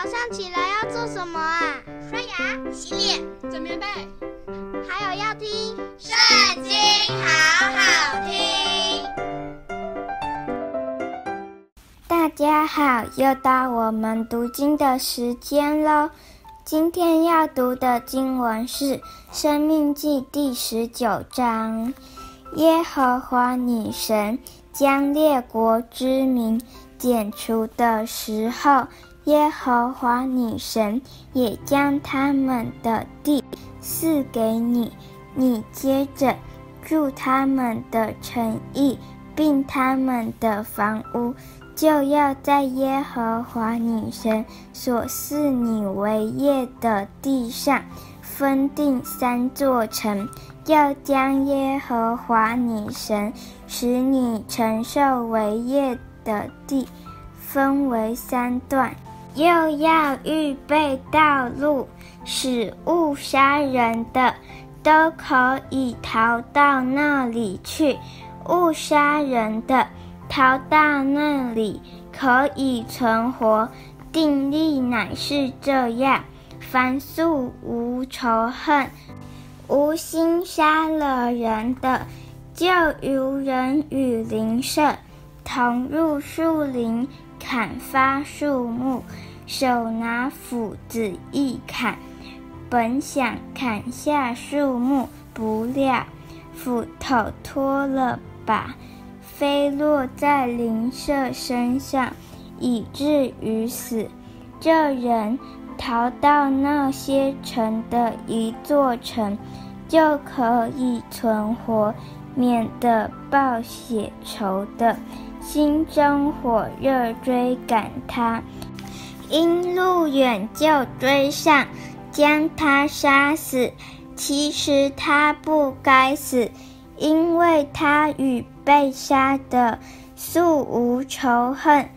早上起来要做什么啊？刷牙、洗脸、整棉被，还有要听《圣经》，好好听。大家好，又到我们读经的时间喽。今天要读的经文是《生命记》第十九章。耶和华女神将列国之民剪除的时候，耶和华你神也将他们的地赐给你，你接着住他们的城邑，并他们的房屋，就要在耶和华你神所赐你为业的地上，分定三座城。要将耶和华你神使你承受为业的地分为三段，又要预备道路，使误杀人的都可以逃到那里去。误杀人的逃到那里可以存活。定力乃是这样：凡素无仇恨。无心杀了人的，就如人与邻舍同入树林砍伐树木，手拿斧子一砍，本想砍下树木，不料斧头脱了把，飞落在邻舍身上，以至于死。这人。逃到那些城的一座城，就可以存活，免得报血仇的心中火热追赶他，因路远就追上，将他杀死。其实他不该死，因为他与被杀的素无仇恨。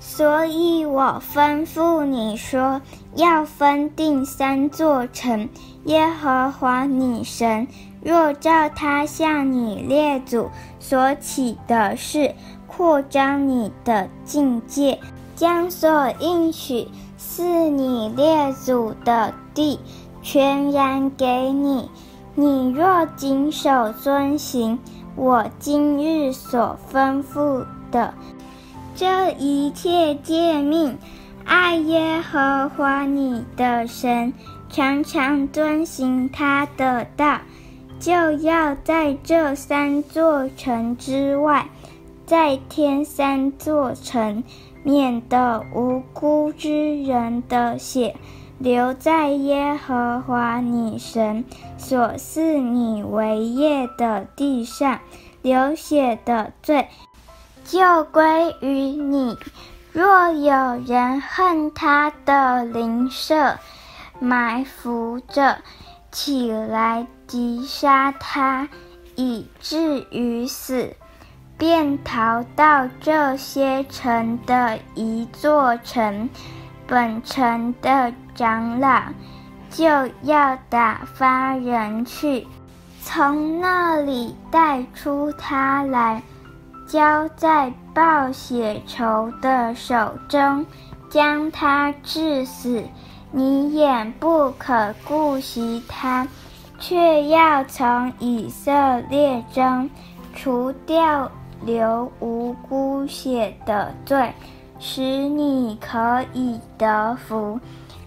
所以我吩咐你说，要分定三座城。耶和华你神若照他向你列祖所起的事，扩张你的境界，将所应许赐你列祖的地全然给你，你若谨守遵行我今日所吩咐的。这一切诫命，爱耶和华你的神，常常遵行他的道，就要在这三座城之外，再添三座城，免得无辜之人的血流在耶和华你神所赐你为业的地上，流血的罪。就归于你。若有人恨他的邻舍，埋伏着起来击杀他，以至于死，便逃到这些城的一座城，本城的长老就要打发人去，从那里带出他来。交在报血仇的手中，将他致死。你也不可顾惜他，却要从以色列中除掉流无辜血的罪，使你可以得福，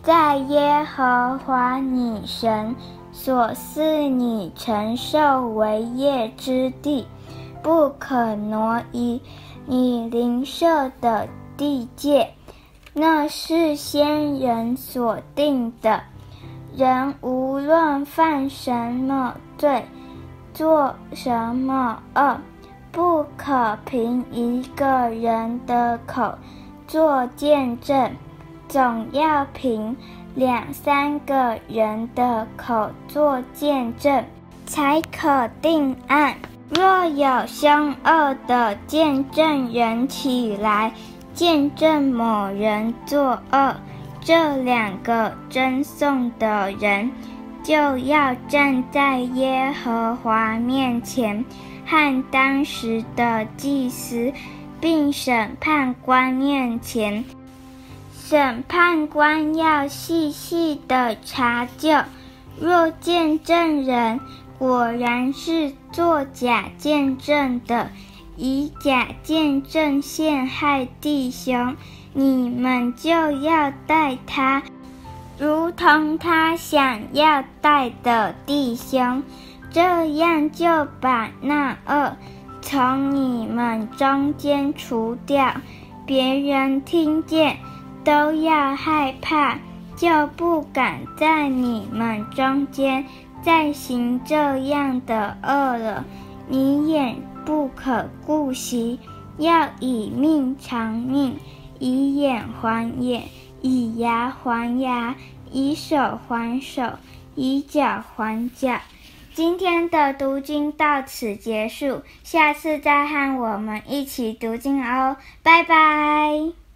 在耶和华你神所赐你承受为业之地。不可挪移你邻舍的地界，那是先人所定的。人无论犯什么罪，做什么恶，不可凭一个人的口做见证，总要凭两三个人的口做见证，才可定案。若有凶恶的见证人起来见证某人作恶，这两个争讼的人就要站在耶和华面前，和当时的祭司并审判官面前，审判官要细细的查究，若见证人果然是作假见证的，以假见证陷害弟兄，你们就要待他，如同他想要待的弟兄，这样就把那恶从你们中间除掉。别人听见都要害怕，就不敢在你们中间再行这样的恶了。你也不可顾惜，要以命偿命，以眼还眼，以牙还牙，以手还手，以脚还脚。今天的读经到此结束，下次再和我们一起读经哦，拜拜。